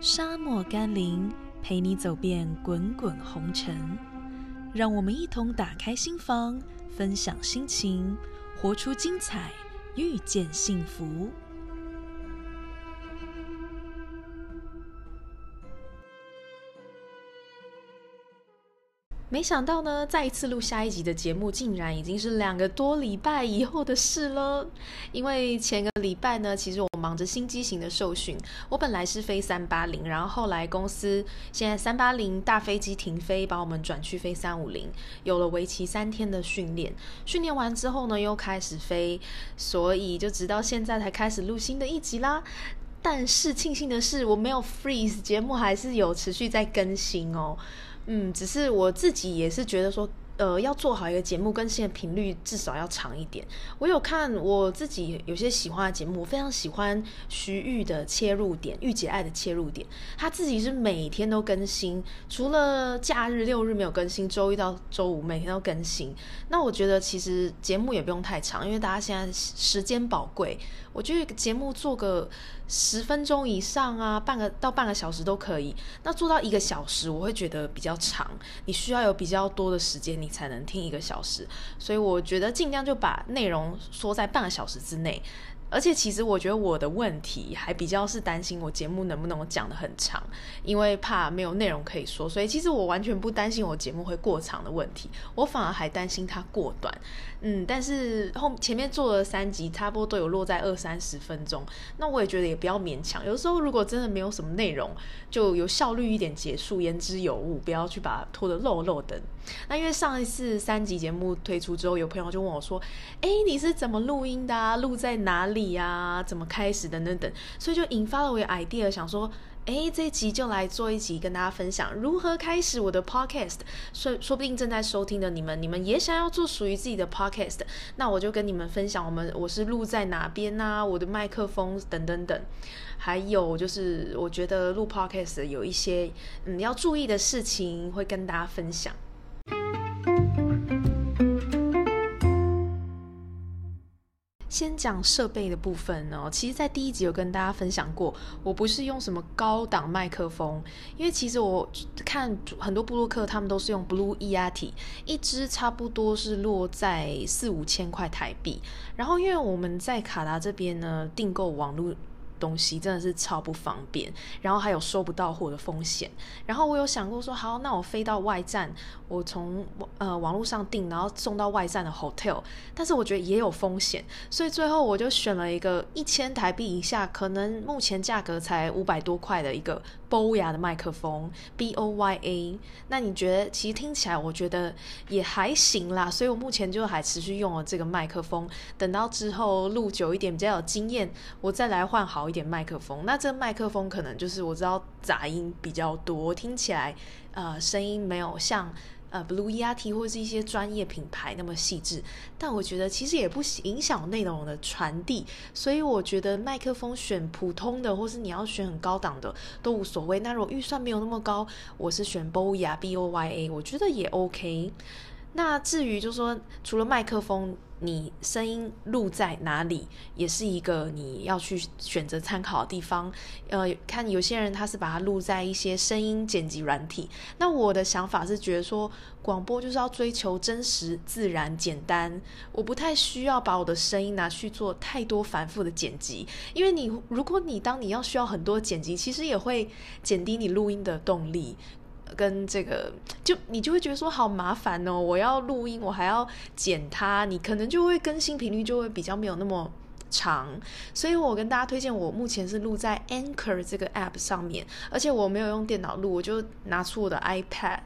沙漠甘霖，陪你走遍滚滚红尘。让我们一同打开心房，分享心情，活出精彩，遇见幸福。没想到呢，再一次录下一集的节目，竟然已经是两个多礼拜以后的事了。因为前个礼拜呢，其实我忙着新机型的受训，我本来是飞三八零，然后后来公司现在三八零大飞机停飞，把我们转去飞三五零，有了为期三天的训练。训练完之后呢，又开始飞，所以就直到现在才开始录新的一集啦。但是庆幸的是，我没有 freeze，节目还是有持续在更新哦。嗯，只是我自己也是觉得说，呃，要做好一个节目，更新的频率至少要长一点。我有看我自己有些喜欢的节目，我非常喜欢徐玉的切入点，玉姐爱的切入点，他自己是每天都更新，除了假日六日没有更新，周一到周五每天都更新。那我觉得其实节目也不用太长，因为大家现在时间宝贵，我觉得节目做个。十分钟以上啊，半个到半个小时都可以。那做到一个小时，我会觉得比较长。你需要有比较多的时间，你才能听一个小时。所以我觉得尽量就把内容缩在半个小时之内。而且其实我觉得我的问题还比较是担心我节目能不能讲得很长，因为怕没有内容可以说。所以其实我完全不担心我节目会过长的问题，我反而还担心它过短。嗯，但是后前面做了三集，差不多都有落在二三十分钟。那我也觉得也不要勉强。有时候如果真的没有什么内容，就有效率一点结束，言之有物，不要去把它拖得漏漏的。那因为上一次三集节目推出之后，有朋友就问我说：“哎，你是怎么录音的？啊？录在哪里呀？怎么开始等等等。”所以就引发了我的 idea，想说。哎，这一集就来做一集，跟大家分享如何开始我的 podcast。说说不定正在收听的你们，你们也想要做属于自己的 podcast，那我就跟你们分享，我们我是录在哪边呐，我的麦克风等等等，还有就是我觉得录 podcast 有一些嗯要注意的事情，会跟大家分享。先讲设备的部分呢，其实，在第一集有跟大家分享过，我不是用什么高档麦克风，因为其实我看很多布洛克他们都是用 Blue Yeti，一支差不多是落在四五千块台币，然后因为我们在卡达这边呢订购网络。东西真的是超不方便，然后还有收不到货的风险。然后我有想过说，好，那我飞到外站，我从呃网络上订，然后送到外站的 hotel。但是我觉得也有风险，所以最后我就选了一个一千台币以下，可能目前价格才五百多块的一个 Boya 的麦克风，B O Y A。那你觉得其实听起来我觉得也还行啦，所以我目前就还持续用了这个麦克风。等到之后录久一点，比较有经验，我再来换好。一点麦克风，那这麦克风可能就是我知道杂音比较多，听起来呃声音没有像呃 Blue Yeti 或是一些专业品牌那么细致，但我觉得其实也不影响内容的传递，所以我觉得麦克风选普通的，或是你要选很高档的都无所谓。那如果预算没有那么高，我是选 Boya B O Y A，我觉得也 OK。那至于就说除了麦克风。你声音录在哪里，也是一个你要去选择参考的地方。呃，看有些人他是把它录在一些声音剪辑软体，那我的想法是觉得说，广播就是要追求真实、自然、简单。我不太需要把我的声音拿去做太多繁复的剪辑，因为你如果你当你要需要很多剪辑，其实也会减低你录音的动力。跟这个，就你就会觉得说好麻烦哦，我要录音，我还要剪它，你可能就会更新频率就会比较没有那么长。所以我跟大家推荐，我目前是录在 Anchor 这个 App 上面，而且我没有用电脑录，我就拿出我的 iPad，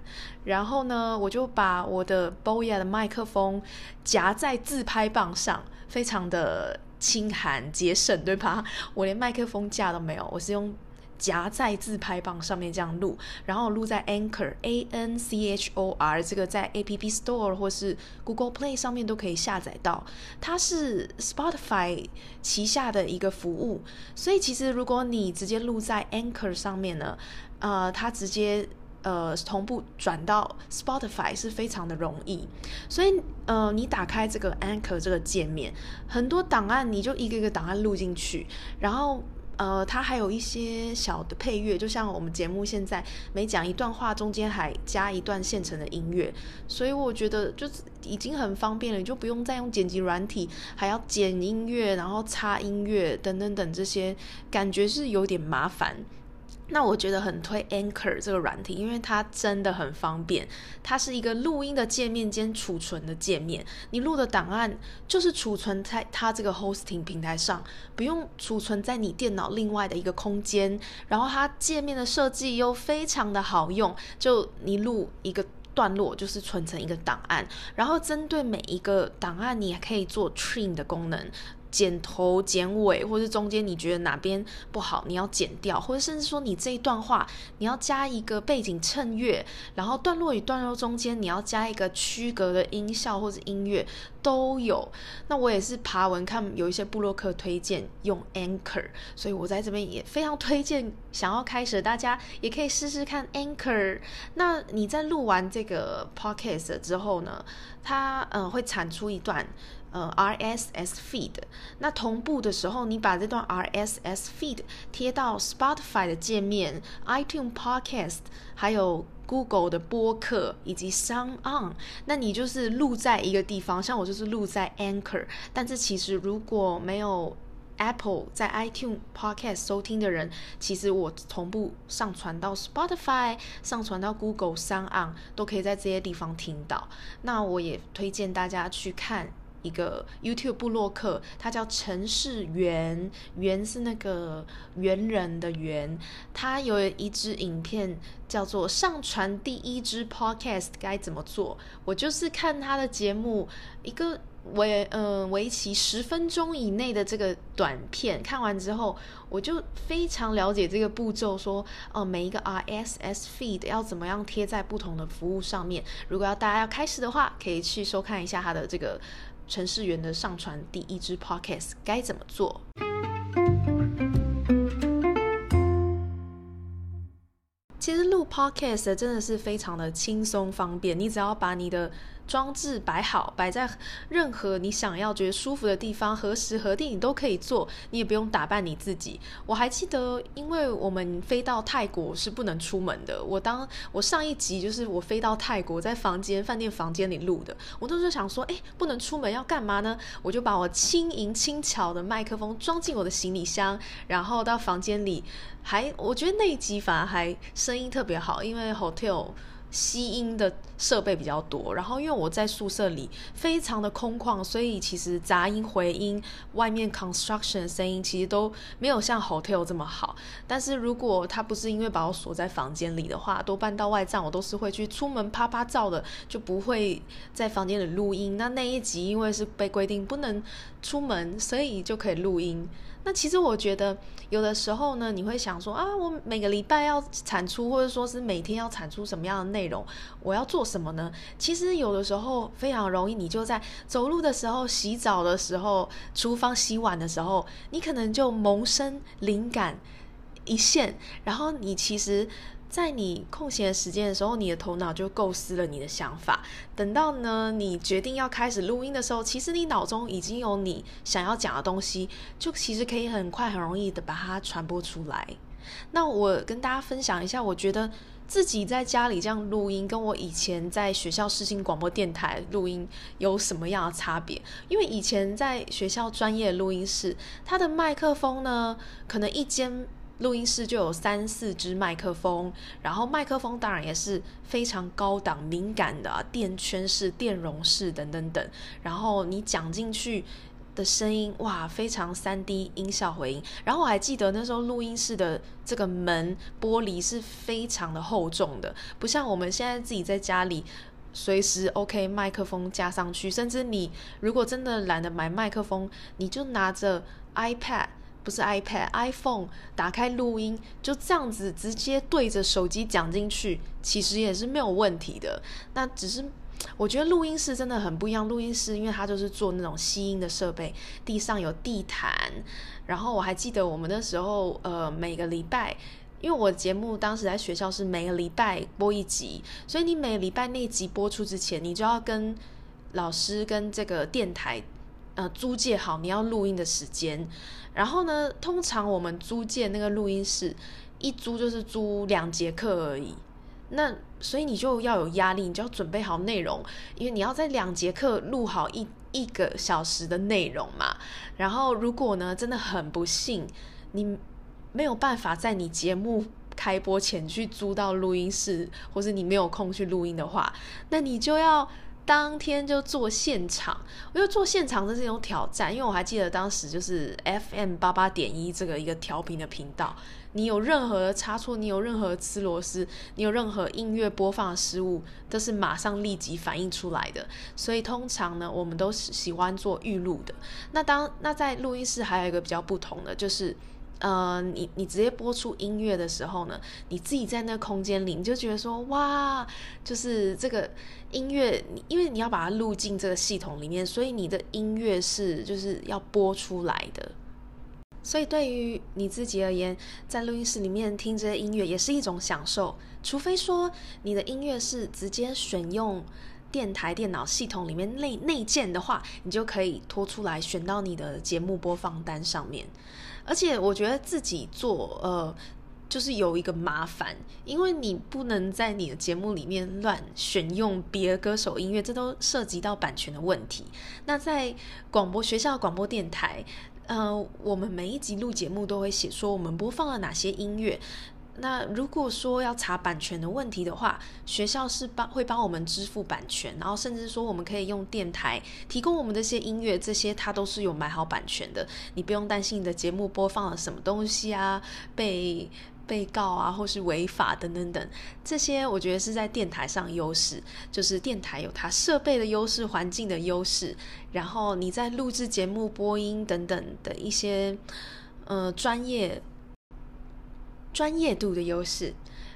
然后呢，我就把我的 Boya 的麦克风夹在自拍棒上，非常的轻寒节省，对吧？我连麦克风架都没有，我是用。夹在自拍棒上面这样录，然后录在 Anchor A N C H O R 这个在 App Store 或是 Google Play 上面都可以下载到。它是 Spotify 旗下的一个服务，所以其实如果你直接录在 Anchor 上面呢，呃，它直接呃同步转到 Spotify 是非常的容易。所以呃，你打开这个 Anchor 这个界面，很多档案你就一个一个档案录进去，然后。呃，它还有一些小的配乐，就像我们节目现在每讲一段话，中间还加一段现成的音乐，所以我觉得就是已经很方便了，你就不用再用剪辑软体，还要剪音乐，然后插音乐等等等这些，感觉是有点麻烦。那我觉得很推 Anchor 这个软体，因为它真的很方便。它是一个录音的界面兼储存的界面，你录的档案就是储存在它这个 hosting 平台上，不用储存在你电脑另外的一个空间。然后它界面的设计又非常的好用，就你录一个段落就是存成一个档案，然后针对每一个档案，你也可以做 trim 的功能。剪头、剪尾，或是中间你觉得哪边不好，你要剪掉，或者甚至说你这一段话你要加一个背景衬乐，然后段落与段落中间你要加一个区隔的音效或者音乐都有。那我也是爬文看有一些布洛克推荐用 Anchor，所以我在这边也非常推荐想要开始大家也可以试试看 Anchor。那你在录完这个 Podcast 之后呢，它嗯会产出一段。呃，RSS feed，那同步的时候，你把这段 RSS feed 贴到 Spotify 的界面、iTunes Podcast，还有 Google 的播客以及 Sound On，那你就是录在一个地方，像我就是录在 Anchor，但是其实如果没有 Apple 在 iTunes Podcast 收听的人，其实我同步上传到 Spotify，上传到 Google Sound On，都可以在这些地方听到。那我也推荐大家去看。一个 YouTube 部落客，他叫陈世元，元是那个猿人的猿。他有一支影片叫做《上传第一支 Podcast 该怎么做》，我就是看他的节目，一个为嗯为期十分钟以内的这个短片，看完之后，我就非常了解这个步骤，说哦每一个 RSS feed 要怎么样贴在不同的服务上面。如果要大家要开始的话，可以去收看一下他的这个。程序员的上传第一支 podcast 该怎么做？其实录 podcast 真的是非常的轻松方便，你只要把你的。装置摆好，摆在任何你想要觉得舒服的地方，何时何地你都可以做，你也不用打扮你自己。我还记得，因为我们飞到泰国是不能出门的。我当我上一集就是我飞到泰国，在房间饭店房间里录的。我当时想说，哎，不能出门要干嘛呢？我就把我轻盈轻巧的麦克风装进我的行李箱，然后到房间里，还我觉得那一集反而还声音特别好，因为 hotel。吸音的设备比较多，然后因为我在宿舍里非常的空旷，所以其实杂音回音、外面 construction 声音其实都没有像 hotel 这么好。但是如果他不是因为把我锁在房间里的话，多半到外站我都是会去出门啪啪照的，就不会在房间里录音。那那一集因为是被规定不能出门，所以就可以录音。那其实我觉得，有的时候呢，你会想说啊，我每个礼拜要产出，或者说是每天要产出什么样的内容，我要做什么呢？其实有的时候非常容易，你就在走路的时候、洗澡的时候、厨房洗碗的时候，你可能就萌生灵感一现，然后你其实。在你空闲的时间的时候，你的头脑就构思了你的想法。等到呢，你决定要开始录音的时候，其实你脑中已经有你想要讲的东西，就其实可以很快、很容易的把它传播出来。那我跟大家分享一下，我觉得自己在家里这样录音，跟我以前在学校视听广播电台录音有什么样的差别？因为以前在学校专业录音室，它的麦克风呢，可能一间。录音室就有三四支麦克风，然后麦克风当然也是非常高档、敏感的啊电圈式、电容式等等等。然后你讲进去的声音，哇，非常三 D 音效回音。然后我还记得那时候录音室的这个门玻璃是非常的厚重的，不像我们现在自己在家里随时 OK 麦克风加上去，甚至你如果真的懒得买麦克风，你就拿着 iPad。不是 iPad、iPhone，打开录音，就这样子直接对着手机讲进去，其实也是没有问题的。那只是我觉得录音室真的很不一样。录音室因为它就是做那种吸音的设备，地上有地毯。然后我还记得我们那时候，呃，每个礼拜，因为我节目当时在学校是每个礼拜播一集，所以你每个礼拜那集播出之前，你就要跟老师跟这个电台。呃租借好你要录音的时间，然后呢，通常我们租借那个录音室一租就是租两节课而已，那所以你就要有压力，你就要准备好内容，因为你要在两节课录好一一个小时的内容嘛。然后如果呢真的很不幸，你没有办法在你节目开播前去租到录音室，或是你没有空去录音的话，那你就要。当天就做现场，我觉得做现场这是一种挑战，因为我还记得当时就是 FM 八八点一这个一个调频的频道，你有任何的差错，你有任何吃螺丝，你有任何音乐播放的失误，都是马上立即反映出来的。所以通常呢，我们都是喜欢做预录的。那当那在录音室还有一个比较不同的就是。呃，你你直接播出音乐的时候呢，你自己在那空间里，你就觉得说，哇，就是这个音乐，因为你要把它录进这个系统里面，所以你的音乐是就是要播出来的。所以对于你自己而言，在录音室里面听这些音乐也是一种享受，除非说你的音乐是直接选用。电台电脑系统里面内内建的话，你就可以拖出来选到你的节目播放单上面。而且我觉得自己做，呃，就是有一个麻烦，因为你不能在你的节目里面乱选用别的歌手音乐，这都涉及到版权的问题。那在广播学校广播电台，呃，我们每一集录节目都会写说我们播放了哪些音乐。那如果说要查版权的问题的话，学校是帮会帮我们支付版权，然后甚至说我们可以用电台提供我们这些音乐，这些它都是有买好版权的，你不用担心你的节目播放了什么东西啊，被被告啊，或是违法等等等，这些我觉得是在电台上优势，就是电台有它设备的优势、环境的优势，然后你在录制节目、播音等等的一些呃专业。专业度的优势，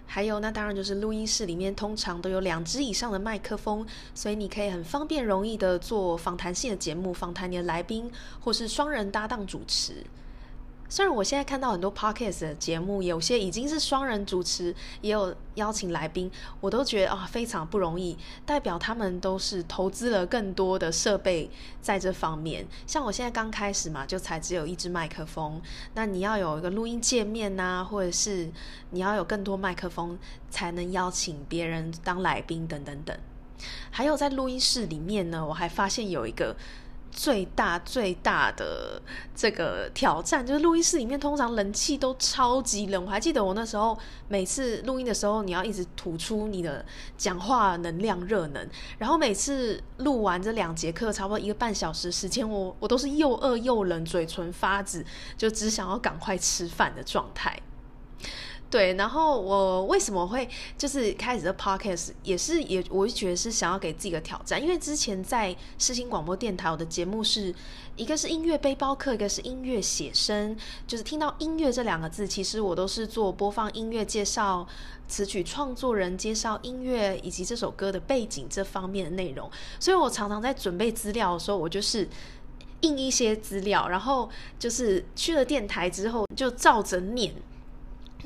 还有那当然就是录音室里面通常都有两只以上的麦克风，所以你可以很方便、容易的做访谈性的节目，访谈你的来宾，或是双人搭档主持。虽然我现在看到很多 podcast 的节目，有些已经是双人主持，也有邀请来宾，我都觉得啊非常不容易，代表他们都是投资了更多的设备在这方面。像我现在刚开始嘛，就才只有一支麦克风，那你要有一个录音界面呐，或者是你要有更多麦克风，才能邀请别人当来宾等等等。还有在录音室里面呢，我还发现有一个。最大最大的这个挑战就是录音室里面通常冷气都超级冷。我还记得我那时候每次录音的时候，你要一直吐出你的讲话能量热能，然后每次录完这两节课，差不多一个半小时时间，我我都是又饿又冷，嘴唇发紫，就只想要赶快吃饭的状态。对，然后我为什么会就是开始这 podcast，也是也，我就觉得是想要给自己个挑战，因为之前在世新广播电台，我的节目是一个是音乐背包客，一个是音乐写生，就是听到音乐这两个字，其实我都是做播放音乐介绍、词曲创作人介绍音乐以及这首歌的背景这方面的内容，所以我常常在准备资料的时候，我就是印一些资料，然后就是去了电台之后就照着念。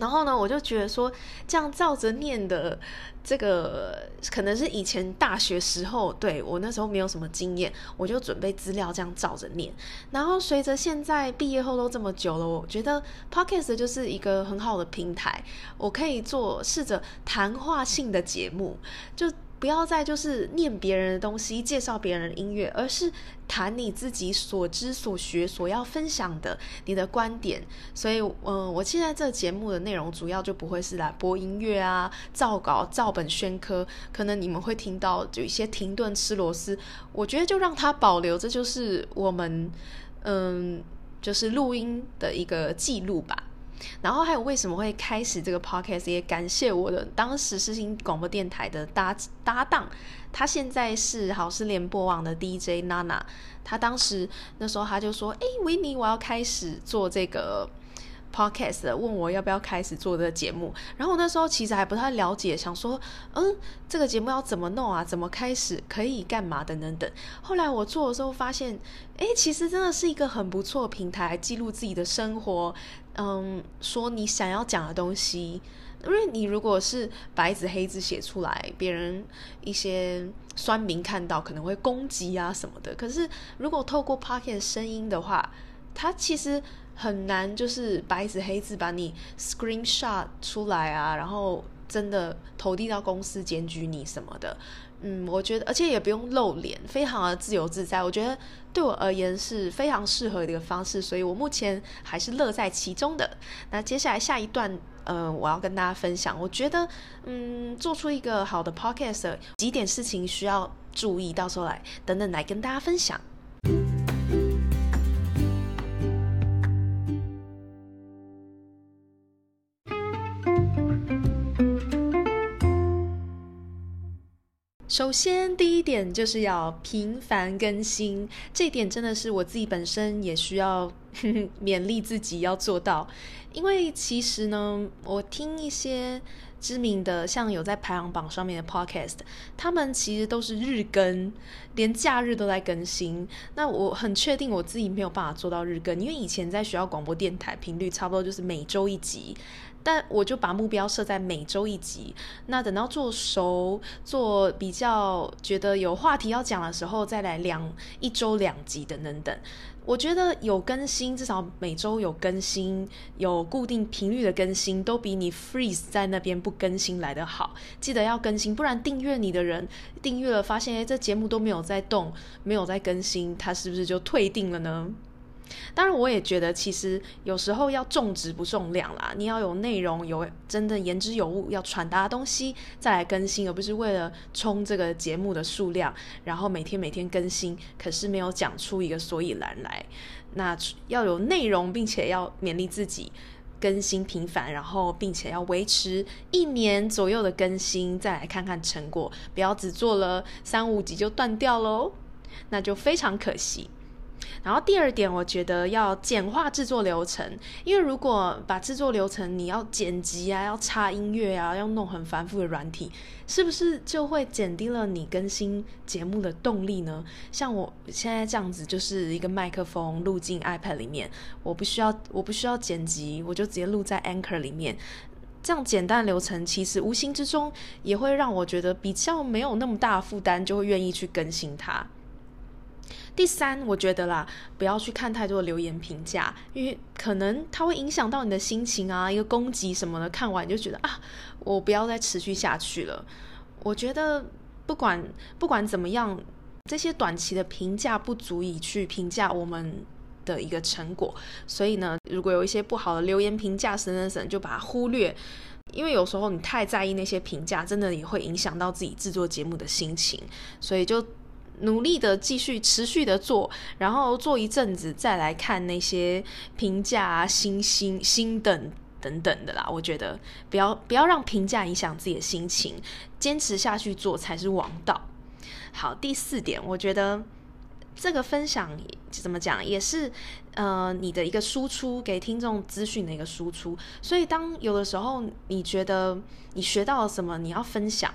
然后呢，我就觉得说，这样照着念的这个，可能是以前大学时候，对我那时候没有什么经验，我就准备资料这样照着念。然后随着现在毕业后都这么久了，我觉得 podcast 就是一个很好的平台，我可以做试着谈话性的节目，就。不要再就是念别人的东西，介绍别人的音乐，而是谈你自己所知所学所要分享的你的观点。所以，嗯，我现在这节目的内容主要就不会是来播音乐啊、照稿、照本宣科。可能你们会听到有一些停顿、吃螺丝，我觉得就让它保留，这就是我们嗯，就是录音的一个记录吧。然后还有为什么会开始这个 podcast？也感谢我的当时是新广播电台的搭搭档，他现在是好事联播网的 DJ Nana。他当时那时候他就说：“哎，维尼，我要开始做这个 podcast，问我要不要开始做这个节目。然后我那时候其实还不太了解，想说，嗯，这个节目要怎么弄啊？怎么开始？可以干嘛？等等等。后来我做的时候发现，哎，其实真的是一个很不错的平台，记录自己的生活，嗯，说你想要讲的东西。因为你如果是白纸黑字写出来，别人一些酸民看到可能会攻击啊什么的。可是如果透过 Pocket 声音的话，它其实很难，就是白纸黑字把你 screenshot 出来啊，然后真的投递到公司检举你什么的。嗯，我觉得，而且也不用露脸，非常的自由自在。我觉得对我而言是非常适合的一个方式，所以我目前还是乐在其中的。那接下来下一段，呃，我要跟大家分享，我觉得，嗯，做出一个好的 podcast，几点事情需要注意，到时候来等等来跟大家分享。首先，第一点就是要频繁更新，这点真的是我自己本身也需要 勉励自己要做到。因为其实呢，我听一些知名的，像有在排行榜上面的 podcast，他们其实都是日更，连假日都在更新。那我很确定我自己没有办法做到日更，因为以前在学校广播电台频率差不多就是每周一集。但我就把目标设在每周一集，那等到做熟、做比较觉得有话题要讲的时候，再来两一周两集等等等。我觉得有更新，至少每周有更新，有固定频率的更新，都比你 freeze 在那边不更新来得好。记得要更新，不然订阅你的人订阅了，发现诶这节目都没有在动，没有在更新，他是不是就退订了呢？当然，我也觉得其实有时候要重质不重量啦。你要有内容，有真的言之有物，要传达的东西再来更新，而不是为了冲这个节目的数量，然后每天每天更新，可是没有讲出一个所以然来。那要有内容，并且要勉励自己更新频繁，然后并且要维持一年左右的更新，再来看看成果，不要只做了三五集就断掉喽，那就非常可惜。然后第二点，我觉得要简化制作流程，因为如果把制作流程你要剪辑啊，要插音乐啊，要弄很繁复的软体，是不是就会减低了你更新节目的动力呢？像我现在这样子，就是一个麦克风录进 iPad 里面，我不需要我不需要剪辑，我就直接录在 Anchor 里面，这样简单流程，其实无形之中也会让我觉得比较没有那么大负担，就会愿意去更新它。第三，我觉得啦，不要去看太多的留言评价，因为可能它会影响到你的心情啊，一个攻击什么的，看完你就觉得啊，我不要再持续下去了。我觉得不管不管怎么样，这些短期的评价不足以去评价我们的一个成果，所以呢，如果有一些不好的留言评价，省省省，就把它忽略，因为有时候你太在意那些评价，真的也会影响到自己制作节目的心情，所以就。努力的继续持续的做，然后做一阵子再来看那些评价啊、星星、星等等等的啦。我觉得不要不要让评价影响自己的心情，坚持下去做才是王道。好，第四点，我觉得这个分享怎么讲，也是呃你的一个输出给听众资讯的一个输出。所以当有的时候你觉得你学到了什么，你要分享。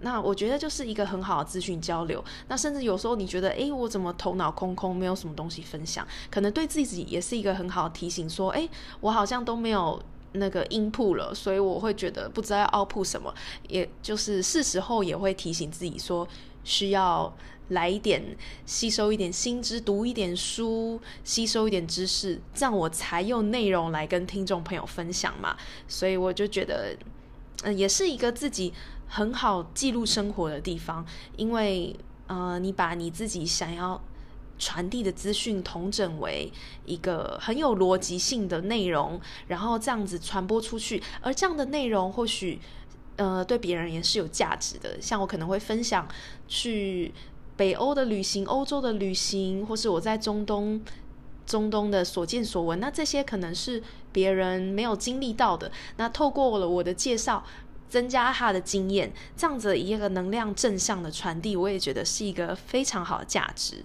那我觉得就是一个很好的资讯交流。那甚至有时候你觉得，哎，我怎么头脑空空，没有什么东西分享？可能对自己也是一个很好的提醒，说，哎，我好像都没有那个音铺了，所以我会觉得不知道要 out 铺什么。也就是是时候也会提醒自己说，需要来一点吸收一点新知，读一点书，吸收一点知识，这样我才有内容来跟听众朋友分享嘛。所以我就觉得，嗯，也是一个自己。很好记录生活的地方，因为呃，你把你自己想要传递的资讯统整为一个很有逻辑性的内容，然后这样子传播出去，而这样的内容或许呃对别人也是有价值的。像我可能会分享去北欧的旅行、欧洲的旅行，或是我在中东中东的所见所闻，那这些可能是别人没有经历到的。那透过了我的介绍。增加他的经验，这样子一个能量正向的传递，我也觉得是一个非常好的价值。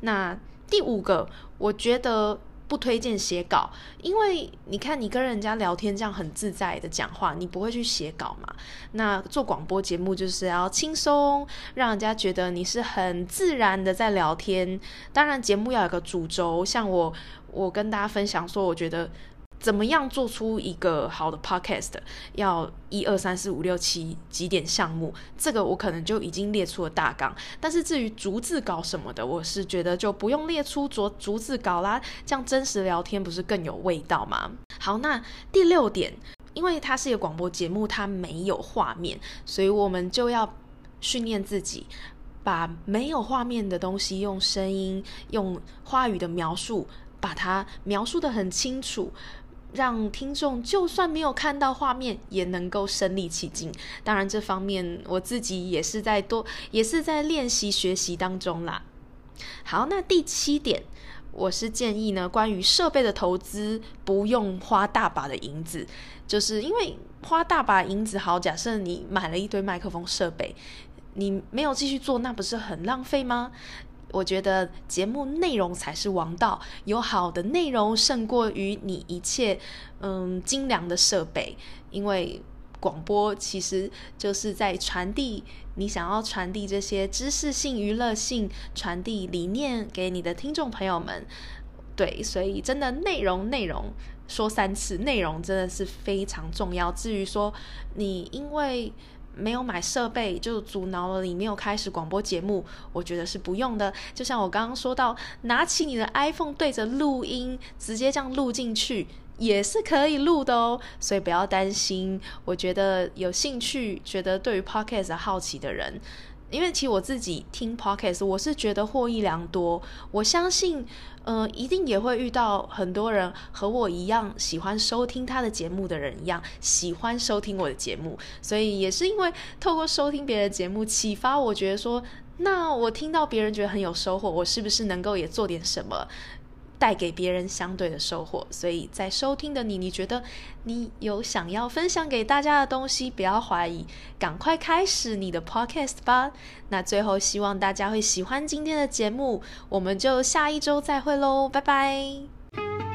那第五个，我觉得。不推荐写稿，因为你看你跟人家聊天这样很自在的讲话，你不会去写稿嘛？那做广播节目就是要轻松，让人家觉得你是很自然的在聊天。当然，节目要有个主轴，像我，我跟大家分享说，我觉得。怎么样做出一个好的 podcast？要一二三四五六七几点项目？这个我可能就已经列出了大纲。但是至于逐字稿什么的，我是觉得就不用列出逐逐字稿啦，这样真实聊天不是更有味道吗？好，那第六点，因为它是一个广播节目，它没有画面，所以我们就要训练自己，把没有画面的东西用声音、用话语的描述，把它描述的很清楚。让听众就算没有看到画面，也能够身临其境。当然，这方面我自己也是在多，也是在练习学习当中啦。好，那第七点，我是建议呢，关于设备的投资，不用花大把的银子，就是因为花大把银子，好，假设你买了一堆麦克风设备，你没有继续做，那不是很浪费吗？我觉得节目内容才是王道，有好的内容胜过于你一切嗯精良的设备，因为广播其实就是在传递你想要传递这些知识性、娱乐性、传递理念给你的听众朋友们。对，所以真的内容内容说三次，内容真的是非常重要。至于说你因为。没有买设备就阻挠了你没有开始广播节目，我觉得是不用的。就像我刚刚说到，拿起你的 iPhone 对着录音，直接这样录进去也是可以录的哦。所以不要担心。我觉得有兴趣、觉得对于 Podcast 好奇的人。因为其实我自己听 podcast，我是觉得获益良多。我相信，呃，一定也会遇到很多人和我一样喜欢收听他的节目的人一样，喜欢收听我的节目。所以也是因为透过收听别人的节目，启发我觉得说，那我听到别人觉得很有收获，我是不是能够也做点什么？带给别人相对的收获，所以在收听的你，你觉得你有想要分享给大家的东西，不要怀疑，赶快开始你的 podcast 吧。那最后希望大家会喜欢今天的节目，我们就下一周再会喽，拜拜。